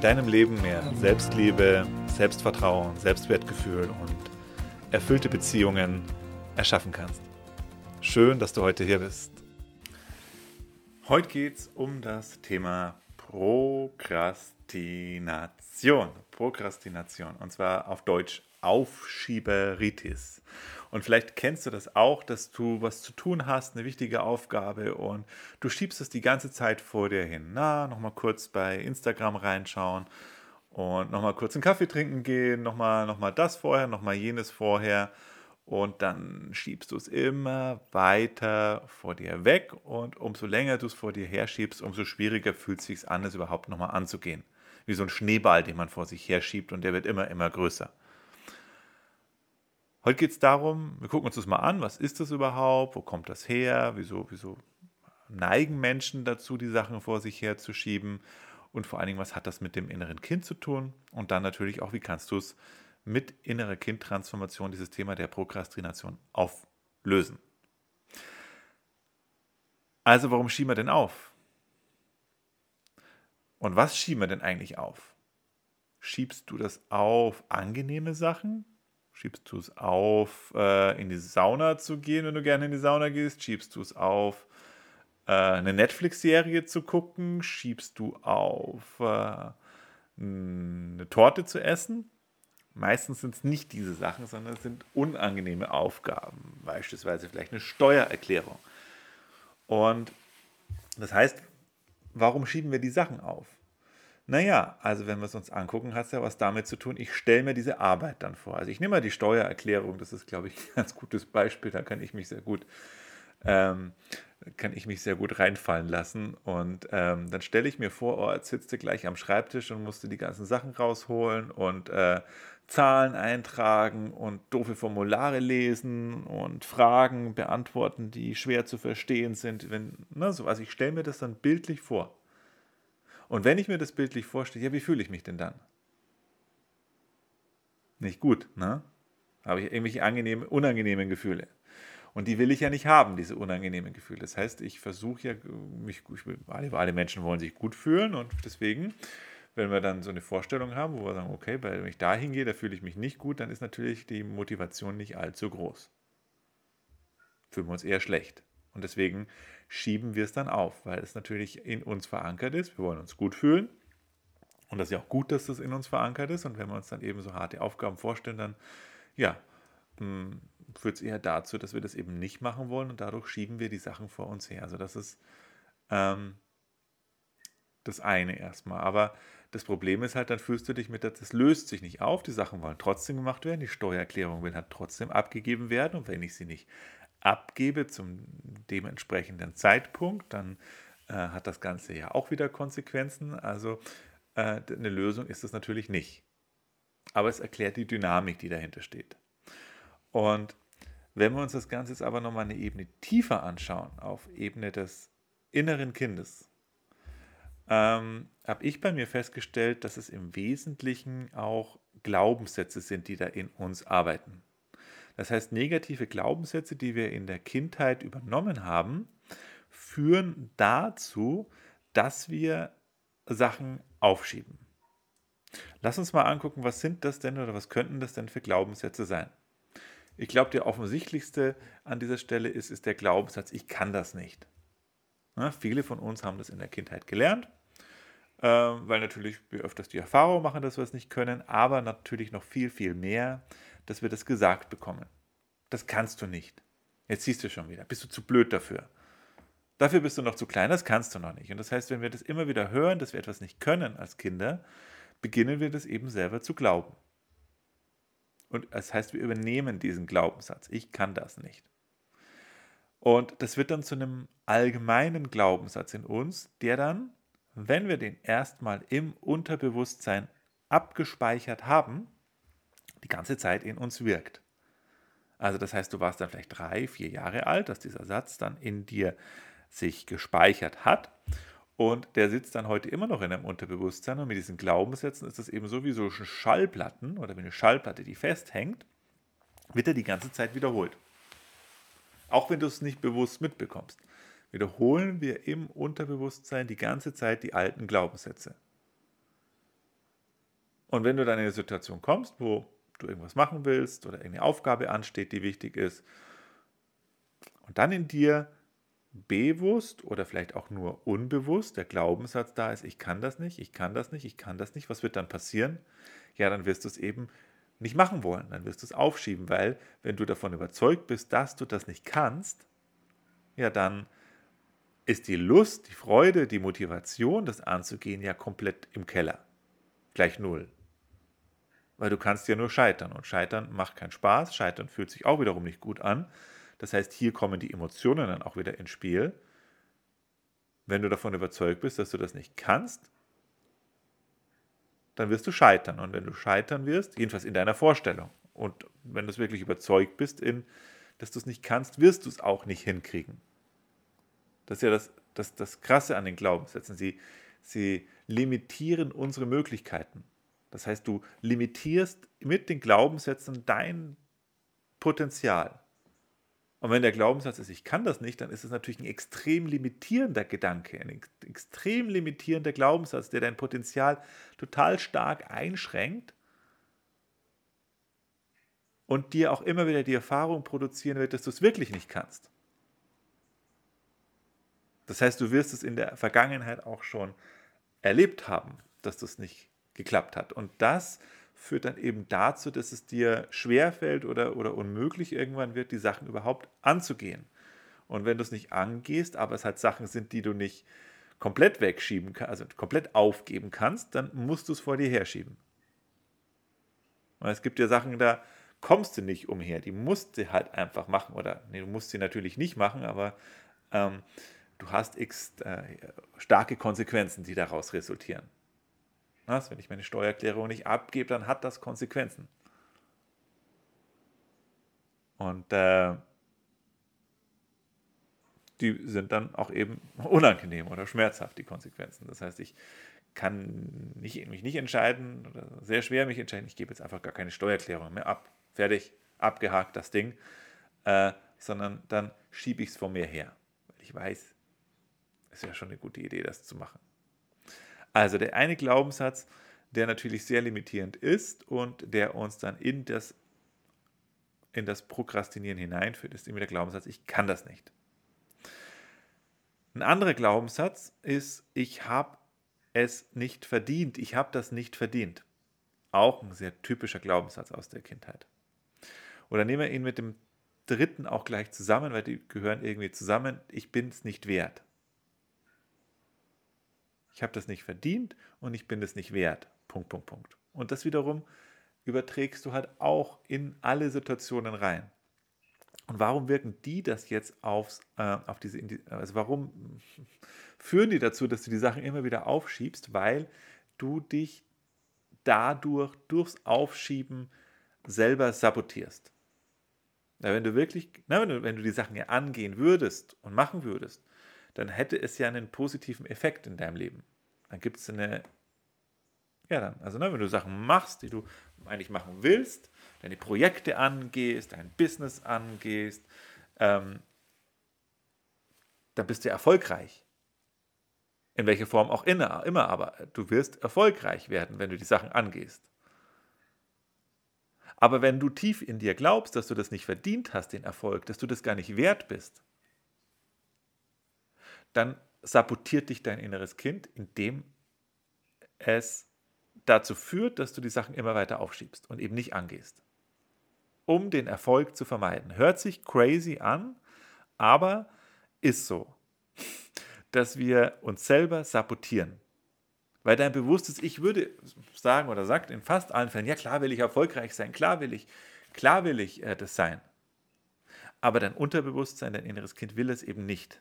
deinem Leben mehr Selbstliebe, Selbstvertrauen, Selbstwertgefühl und erfüllte Beziehungen erschaffen kannst. Schön, dass du heute hier bist. Heute geht es um das Thema Prokrastination. Prokrastination und zwar auf Deutsch Aufschieberitis. Und vielleicht kennst du das auch, dass du was zu tun hast, eine wichtige Aufgabe und du schiebst es die ganze Zeit vor dir hin. Na, nochmal kurz bei Instagram reinschauen und nochmal kurz einen Kaffee trinken gehen, nochmal noch mal das vorher, nochmal jenes vorher. Und dann schiebst du es immer weiter vor dir weg und umso länger du es vor dir herschiebst, umso schwieriger fühlt es sich an, es überhaupt nochmal anzugehen. Wie so ein Schneeball, den man vor sich herschiebt und der wird immer, immer größer. Heute geht es darum, wir gucken uns das mal an, was ist das überhaupt, wo kommt das her, wieso, wieso neigen Menschen dazu, die Sachen vor sich herzuschieben und vor allen Dingen, was hat das mit dem inneren Kind zu tun und dann natürlich auch, wie kannst du es mit innerer Kindtransformation, dieses Thema der Prokrastination auflösen. Also warum schieben wir denn auf? Und was schieben wir denn eigentlich auf? Schiebst du das auf angenehme Sachen? Schiebst du es auf, äh, in die Sauna zu gehen, wenn du gerne in die Sauna gehst? Schiebst du es auf, äh, eine Netflix-Serie zu gucken? Schiebst du auf, äh, eine Torte zu essen? Meistens sind es nicht diese Sachen, sondern es sind unangenehme Aufgaben, beispielsweise vielleicht eine Steuererklärung. Und das heißt, warum schieben wir die Sachen auf? Naja, also wenn wir es uns angucken, hat es ja was damit zu tun, ich stelle mir diese Arbeit dann vor. Also ich nehme mal die Steuererklärung, das ist, glaube ich, ein ganz gutes Beispiel, da kann ich mich sehr gut, ähm, kann ich mich sehr gut reinfallen lassen. Und ähm, dann stelle ich mir vor, oh, jetzt sitzt du gleich am Schreibtisch und musst du die ganzen Sachen rausholen und äh, Zahlen eintragen und doofe Formulare lesen und Fragen beantworten, die schwer zu verstehen sind. Wenn, ne, so, also ich stelle mir das dann bildlich vor. Und wenn ich mir das bildlich vorstelle, ja, wie fühle ich mich denn dann? Nicht gut, ne? Habe ich irgendwelche angenehmen, unangenehmen Gefühle. Und die will ich ja nicht haben, diese unangenehmen Gefühle. Das heißt, ich versuche ja, mich, alle, alle Menschen wollen sich gut fühlen und deswegen, wenn wir dann so eine Vorstellung haben, wo wir sagen, okay, wenn ich da hingehe, da fühle ich mich nicht gut, dann ist natürlich die Motivation nicht allzu groß. Fühlen wir uns eher schlecht. Und deswegen schieben wir es dann auf, weil es natürlich in uns verankert ist. Wir wollen uns gut fühlen. Und das ist ja auch gut, dass das in uns verankert ist. Und wenn wir uns dann eben so harte Aufgaben vorstellen, dann ja, hm, führt es eher dazu, dass wir das eben nicht machen wollen und dadurch schieben wir die Sachen vor uns her. Also das ist ähm, das eine erstmal. Aber das Problem ist halt, dann fühlst du dich mit, das löst sich nicht auf, die Sachen wollen trotzdem gemacht werden, die Steuererklärung will halt trotzdem abgegeben werden und wenn ich sie nicht abgebe zum dementsprechenden Zeitpunkt, dann äh, hat das Ganze ja auch wieder Konsequenzen. Also äh, eine Lösung ist es natürlich nicht. Aber es erklärt die Dynamik, die dahinter steht. Und wenn wir uns das Ganze jetzt aber nochmal eine Ebene tiefer anschauen, auf Ebene des inneren Kindes, ähm, habe ich bei mir festgestellt, dass es im Wesentlichen auch Glaubenssätze sind, die da in uns arbeiten. Das heißt, negative Glaubenssätze, die wir in der Kindheit übernommen haben, führen dazu, dass wir Sachen aufschieben. Lass uns mal angucken, was sind das denn oder was könnten das denn für Glaubenssätze sein? Ich glaube, der offensichtlichste an dieser Stelle ist, ist der Glaubenssatz, ich kann das nicht. Ja, viele von uns haben das in der Kindheit gelernt, äh, weil natürlich wir öfters die Erfahrung machen, dass wir es nicht können, aber natürlich noch viel, viel mehr, dass wir das gesagt bekommen. Das kannst du nicht. Jetzt siehst du schon wieder. Bist du zu blöd dafür? Dafür bist du noch zu klein, das kannst du noch nicht. Und das heißt, wenn wir das immer wieder hören, dass wir etwas nicht können als Kinder, beginnen wir das eben selber zu glauben. Und das heißt, wir übernehmen diesen Glaubenssatz. Ich kann das nicht. Und das wird dann zu einem allgemeinen Glaubenssatz in uns, der dann, wenn wir den erstmal im Unterbewusstsein abgespeichert haben, die ganze Zeit in uns wirkt. Also das heißt, du warst dann vielleicht drei, vier Jahre alt, dass dieser Satz dann in dir sich gespeichert hat. Und der sitzt dann heute immer noch in deinem Unterbewusstsein. Und mit diesen Glaubenssätzen ist das eben so wie so Schallplatten oder wie eine Schallplatte, die festhängt, wird er die ganze Zeit wiederholt. Auch wenn du es nicht bewusst mitbekommst, wiederholen wir im Unterbewusstsein die ganze Zeit die alten Glaubenssätze. Und wenn du dann in eine Situation kommst, wo du irgendwas machen willst oder irgendeine Aufgabe ansteht, die wichtig ist, und dann in dir bewusst oder vielleicht auch nur unbewusst der Glaubenssatz da ist, ich kann das nicht, ich kann das nicht, ich kann das nicht, was wird dann passieren? Ja, dann wirst du es eben nicht machen wollen, dann wirst du es aufschieben, weil wenn du davon überzeugt bist, dass du das nicht kannst, ja, dann ist die Lust, die Freude, die Motivation, das anzugehen, ja komplett im Keller. Gleich null. Weil du kannst ja nur scheitern und scheitern macht keinen Spaß, scheitern fühlt sich auch wiederum nicht gut an. Das heißt, hier kommen die Emotionen dann auch wieder ins Spiel. Wenn du davon überzeugt bist, dass du das nicht kannst, dann wirst du scheitern. Und wenn du scheitern wirst, jedenfalls in deiner Vorstellung, und wenn du wirklich überzeugt bist, in, dass du es nicht kannst, wirst du es auch nicht hinkriegen. Das ist ja das, das, das Krasse an den Glaubenssätzen. Sie, sie limitieren unsere Möglichkeiten. Das heißt, du limitierst mit den Glaubenssätzen dein Potenzial. Und wenn der Glaubenssatz ist, ich kann das nicht, dann ist es natürlich ein extrem limitierender Gedanke, ein extrem limitierender Glaubenssatz, der dein Potenzial total stark einschränkt und dir auch immer wieder die Erfahrung produzieren wird, dass du es wirklich nicht kannst. Das heißt, du wirst es in der Vergangenheit auch schon erlebt haben, dass das nicht geklappt hat. Und das führt dann eben dazu, dass es dir schwerfällt oder, oder unmöglich irgendwann wird, die Sachen überhaupt anzugehen. Und wenn du es nicht angehst, aber es halt Sachen sind, die du nicht komplett wegschieben kannst, also komplett aufgeben kannst, dann musst du es vor dir herschieben. Und es gibt ja Sachen, da kommst du nicht umher, die musst du halt einfach machen. Oder nee, du musst sie natürlich nicht machen, aber ähm, du hast x, äh, starke Konsequenzen, die daraus resultieren. Was, wenn ich meine Steuererklärung nicht abgebe, dann hat das Konsequenzen. Und äh, die sind dann auch eben unangenehm oder schmerzhaft, die Konsequenzen. Das heißt, ich kann nicht, mich nicht entscheiden, oder sehr schwer mich entscheiden, ich gebe jetzt einfach gar keine Steuererklärung mehr ab. Fertig, abgehakt das Ding. Äh, sondern dann schiebe ich es vor mir her. Weil ich weiß, ist ja schon eine gute Idee, das zu machen. Also der eine Glaubenssatz, der natürlich sehr limitierend ist und der uns dann in das, in das Prokrastinieren hineinführt, ist immer der Glaubenssatz, ich kann das nicht. Ein anderer Glaubenssatz ist, ich habe es nicht verdient, ich habe das nicht verdient. Auch ein sehr typischer Glaubenssatz aus der Kindheit. Oder nehmen wir ihn mit dem dritten auch gleich zusammen, weil die gehören irgendwie zusammen, ich bin es nicht wert. Ich habe das nicht verdient und ich bin es nicht wert. Punkt, Punkt, Punkt. Und das wiederum überträgst du halt auch in alle Situationen rein. Und warum wirken die das jetzt aufs, äh, auf diese, also warum führen die dazu, dass du die Sachen immer wieder aufschiebst? Weil du dich dadurch, durchs Aufschieben selber sabotierst. Na, wenn du wirklich, na, wenn, du, wenn du die Sachen ja angehen würdest und machen würdest, dann hätte es ja einen positiven Effekt in deinem Leben. Dann gibt es eine, ja dann, also ne, wenn du Sachen machst, die du eigentlich machen willst, deine Projekte angehst, dein Business angehst, ähm, dann bist du erfolgreich. In welcher Form auch immer, immer, aber du wirst erfolgreich werden, wenn du die Sachen angehst. Aber wenn du tief in dir glaubst, dass du das nicht verdient hast, den Erfolg, dass du das gar nicht wert bist, dann sabotiert dich dein inneres Kind, indem es dazu führt, dass du die Sachen immer weiter aufschiebst und eben nicht angehst. Um den Erfolg zu vermeiden. Hört sich crazy an, aber ist so, dass wir uns selber sabotieren. Weil dein bewusstes Ich würde sagen oder sagt in fast allen Fällen, ja klar will ich erfolgreich sein, klar will ich, klar will ich äh, das sein. Aber dein Unterbewusstsein, dein inneres Kind will es eben nicht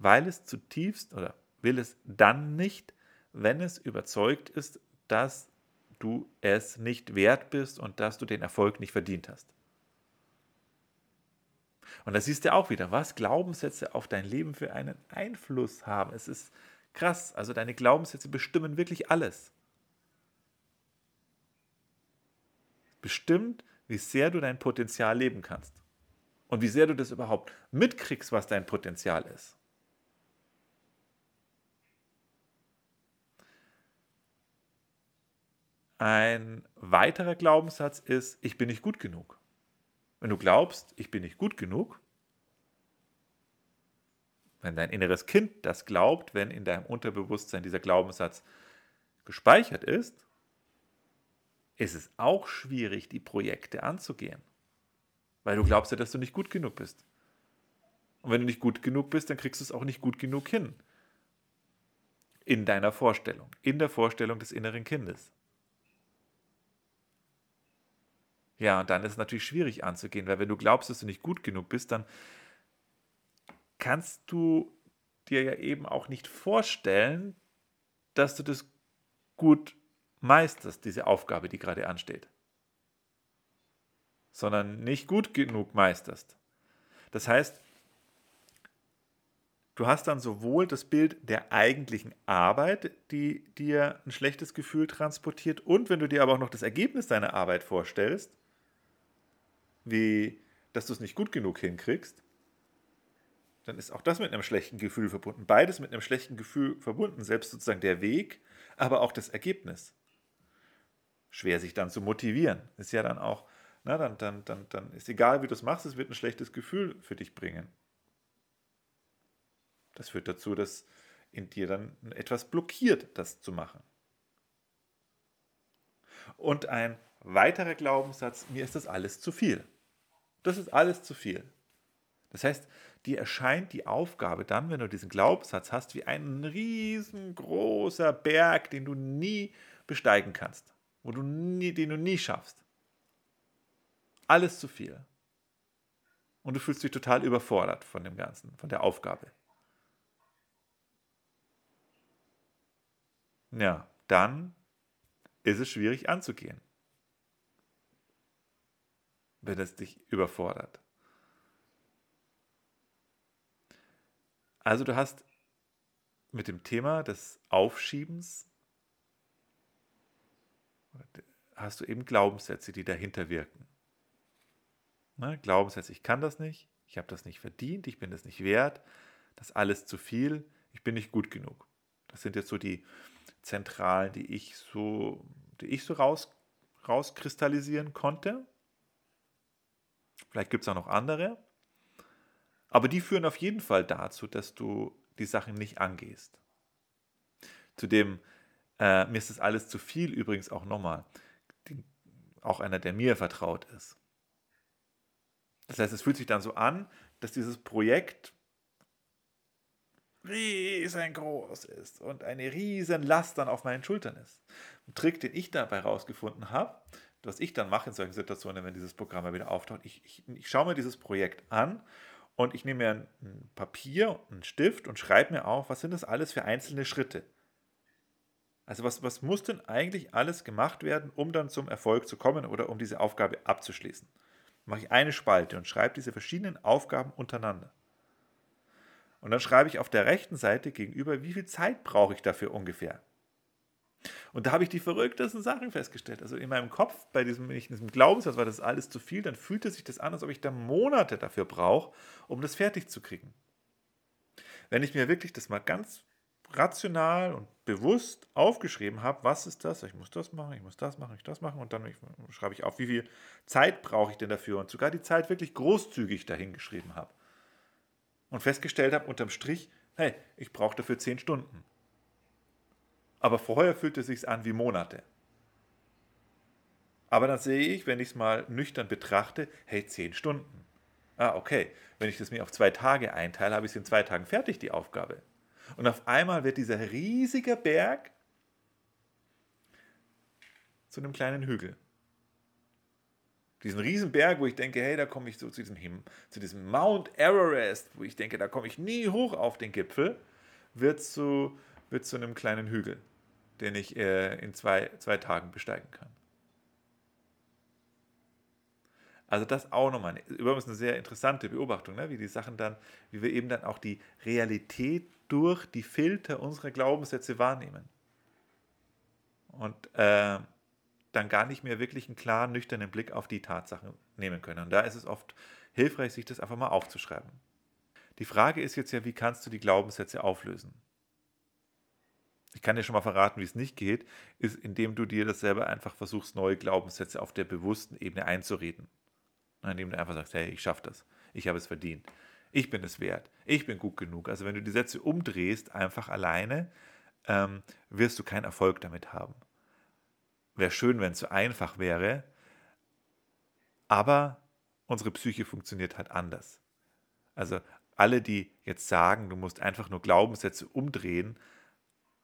weil es zutiefst oder will es dann nicht, wenn es überzeugt ist, dass du es nicht wert bist und dass du den Erfolg nicht verdient hast. Und da siehst du auch wieder, was Glaubenssätze auf dein Leben für einen Einfluss haben. Es ist krass. Also deine Glaubenssätze bestimmen wirklich alles. Bestimmt, wie sehr du dein Potenzial leben kannst. Und wie sehr du das überhaupt mitkriegst, was dein Potenzial ist. Ein weiterer Glaubenssatz ist, ich bin nicht gut genug. Wenn du glaubst, ich bin nicht gut genug, wenn dein inneres Kind das glaubt, wenn in deinem Unterbewusstsein dieser Glaubenssatz gespeichert ist, ist es auch schwierig, die Projekte anzugehen. Weil du glaubst ja, dass du nicht gut genug bist. Und wenn du nicht gut genug bist, dann kriegst du es auch nicht gut genug hin. In deiner Vorstellung, in der Vorstellung des inneren Kindes. Ja, und dann ist es natürlich schwierig anzugehen, weil wenn du glaubst, dass du nicht gut genug bist, dann kannst du dir ja eben auch nicht vorstellen, dass du das gut meisterst, diese Aufgabe, die gerade ansteht. Sondern nicht gut genug meisterst. Das heißt, du hast dann sowohl das Bild der eigentlichen Arbeit, die dir ein schlechtes Gefühl transportiert, und wenn du dir aber auch noch das Ergebnis deiner Arbeit vorstellst, wie dass du es nicht gut genug hinkriegst, dann ist auch das mit einem schlechten Gefühl verbunden. Beides mit einem schlechten Gefühl verbunden, selbst sozusagen der Weg, aber auch das Ergebnis. Schwer sich dann zu motivieren. Ist ja dann auch, na, dann, dann, dann, dann ist egal, wie du es machst, es wird ein schlechtes Gefühl für dich bringen. Das führt dazu, dass in dir dann etwas blockiert, das zu machen. Und ein weiterer Glaubenssatz, mir ist das alles zu viel. Das ist alles zu viel. Das heißt, dir erscheint die Aufgabe dann, wenn du diesen Glaubenssatz hast, wie ein riesengroßer Berg, den du nie besteigen kannst, wo du nie, den du nie schaffst. Alles zu viel. Und du fühlst dich total überfordert von dem Ganzen, von der Aufgabe. Ja, dann ist es schwierig anzugehen wenn es dich überfordert. Also du hast mit dem Thema des Aufschiebens hast du eben Glaubenssätze, die dahinter wirken. Ne? Glaubenssätze, ich kann das nicht, ich habe das nicht verdient, ich bin das nicht wert, das alles zu viel, ich bin nicht gut genug. Das sind jetzt so die Zentralen, die ich so, die ich so raus, rauskristallisieren konnte. Vielleicht gibt es auch noch andere. Aber die führen auf jeden Fall dazu, dass du die Sachen nicht angehst. Zudem, äh, mir ist das alles zu viel übrigens auch nochmal. Auch einer, der mir vertraut ist. Das heißt, es fühlt sich dann so an, dass dieses Projekt riesengroß ist und eine riesen Last dann auf meinen Schultern ist. Ein Trick, den ich dabei rausgefunden habe, was ich dann mache in solchen Situationen, wenn dieses Programm mal wieder auftaucht, ich, ich, ich schaue mir dieses Projekt an und ich nehme mir ein, ein Papier, einen Stift und schreibe mir auf, was sind das alles für einzelne Schritte. Also was, was muss denn eigentlich alles gemacht werden, um dann zum Erfolg zu kommen oder um diese Aufgabe abzuschließen? Mache ich eine Spalte und schreibe diese verschiedenen Aufgaben untereinander. Und dann schreibe ich auf der rechten Seite gegenüber, wie viel Zeit brauche ich dafür ungefähr. Und da habe ich die verrücktesten Sachen festgestellt. Also in meinem Kopf, bei diesem, diesem Glaubenssatz war, das alles zu viel, dann fühlte sich das an, als ob ich da Monate dafür brauche, um das fertig zu kriegen. Wenn ich mir wirklich das mal ganz rational und bewusst aufgeschrieben habe, was ist das? Ich muss das machen, ich muss das machen, ich das machen und dann schreibe ich auf, wie viel Zeit brauche ich denn dafür und sogar die Zeit wirklich großzügig dahingeschrieben habe. Und festgestellt habe unterm Strich, hey, ich brauche dafür zehn Stunden. Aber vorher fühlte es sich an wie Monate. Aber dann sehe ich, wenn ich es mal nüchtern betrachte, hey, zehn Stunden. Ah, okay. Wenn ich das mir auf zwei Tage einteile, habe ich es in zwei Tagen fertig, die Aufgabe. Und auf einmal wird dieser riesige Berg zu einem kleinen Hügel. Diesen riesen Berg, wo ich denke, hey, da komme ich so zu diesem, zu diesem Mount Everest, wo ich denke, da komme ich nie hoch auf den Gipfel, wird zu, wird zu einem kleinen Hügel den ich äh, in zwei, zwei Tagen besteigen kann. Also das auch nochmal übrigens eine sehr interessante Beobachtung, ne? wie die Sachen dann, wie wir eben dann auch die Realität durch die Filter unserer Glaubenssätze wahrnehmen. Und äh, dann gar nicht mehr wirklich einen klaren, nüchternen Blick auf die Tatsachen nehmen können. Und da ist es oft hilfreich, sich das einfach mal aufzuschreiben. Die Frage ist jetzt ja, wie kannst du die Glaubenssätze auflösen? Ich kann dir schon mal verraten, wie es nicht geht, ist, indem du dir das selber einfach versuchst, neue Glaubenssätze auf der bewussten Ebene einzureden. Indem du einfach sagst, hey, ich schaffe das, ich habe es verdient, ich bin es wert, ich bin gut genug. Also wenn du die Sätze umdrehst, einfach alleine, ähm, wirst du keinen Erfolg damit haben. Wäre schön, wenn es so einfach wäre, aber unsere Psyche funktioniert halt anders. Also alle, die jetzt sagen, du musst einfach nur Glaubenssätze umdrehen,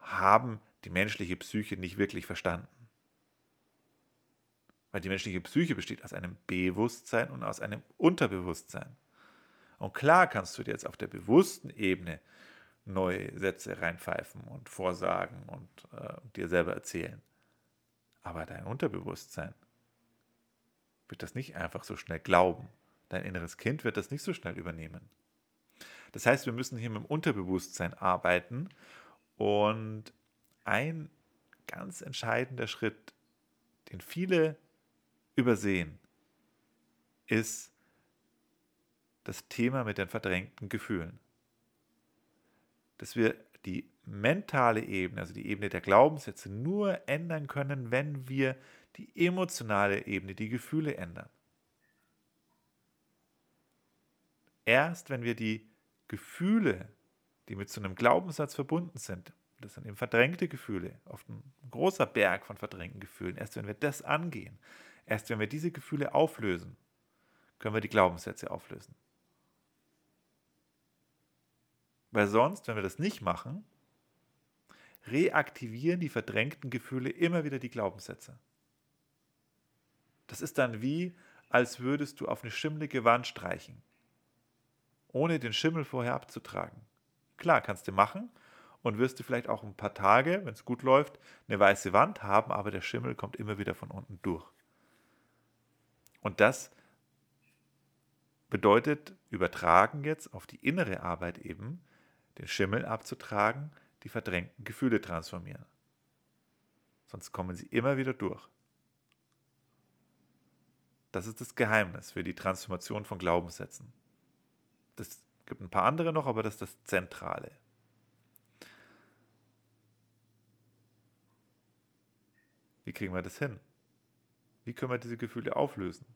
haben die menschliche Psyche nicht wirklich verstanden. Weil die menschliche Psyche besteht aus einem Bewusstsein und aus einem Unterbewusstsein. Und klar kannst du dir jetzt auf der bewussten Ebene neue Sätze reinpfeifen und vorsagen und äh, dir selber erzählen. Aber dein Unterbewusstsein wird das nicht einfach so schnell glauben. Dein inneres Kind wird das nicht so schnell übernehmen. Das heißt, wir müssen hier mit dem Unterbewusstsein arbeiten und ein ganz entscheidender Schritt, den viele übersehen, ist das Thema mit den verdrängten Gefühlen. Dass wir die mentale Ebene, also die Ebene der Glaubenssätze, nur ändern können, wenn wir die emotionale Ebene, die Gefühle ändern. Erst wenn wir die Gefühle, die mit so einem Glaubenssatz verbunden sind, das sind eben verdrängte Gefühle, oft ein großer Berg von verdrängten Gefühlen, erst wenn wir das angehen, Erst wenn wir diese Gefühle auflösen, können wir die Glaubenssätze auflösen. Weil sonst, wenn wir das nicht machen, reaktivieren die verdrängten Gefühle immer wieder die Glaubenssätze. Das ist dann wie, als würdest du auf eine schimmelige Wand streichen, ohne den Schimmel vorher abzutragen. Klar, kannst du machen und wirst du vielleicht auch ein paar Tage, wenn es gut läuft, eine weiße Wand haben, aber der Schimmel kommt immer wieder von unten durch. Und das bedeutet, übertragen jetzt auf die innere Arbeit eben, den Schimmel abzutragen, die verdrängten Gefühle transformieren. Sonst kommen sie immer wieder durch. Das ist das Geheimnis für die Transformation von Glaubenssätzen. Es gibt ein paar andere noch, aber das ist das Zentrale. Wie kriegen wir das hin? Wie können wir diese Gefühle auflösen?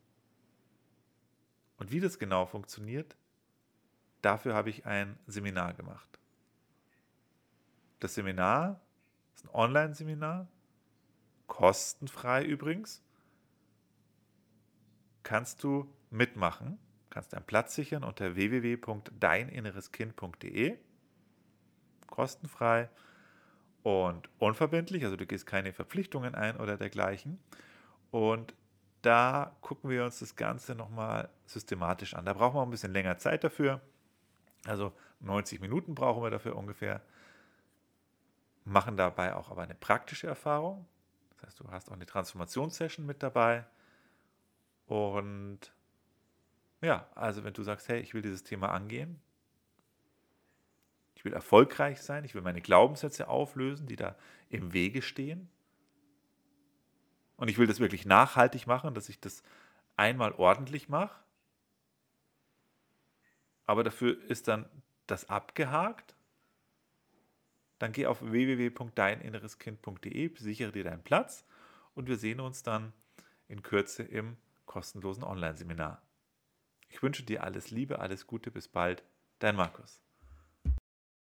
Und wie das genau funktioniert, dafür habe ich ein Seminar gemacht. Das Seminar ist ein Online-Seminar, kostenfrei übrigens. Kannst du mitmachen, kannst einen Platz sichern unter www.deininnereskind.de. Kostenfrei und unverbindlich, also du gehst keine Verpflichtungen ein oder dergleichen. Und da gucken wir uns das Ganze nochmal systematisch an. Da brauchen wir ein bisschen länger Zeit dafür. Also 90 Minuten brauchen wir dafür ungefähr. Machen dabei auch aber eine praktische Erfahrung. Das heißt, du hast auch eine Transformationssession mit dabei. Und ja, also wenn du sagst, hey, ich will dieses Thema angehen, ich will erfolgreich sein, ich will meine Glaubenssätze auflösen, die da im Wege stehen, und ich will das wirklich nachhaltig machen, dass ich das einmal ordentlich mache. Aber dafür ist dann das abgehakt. Dann geh auf www.deininnereskind.de, sichere dir deinen Platz und wir sehen uns dann in Kürze im kostenlosen Online-Seminar. Ich wünsche dir alles Liebe, alles Gute, bis bald, dein Markus.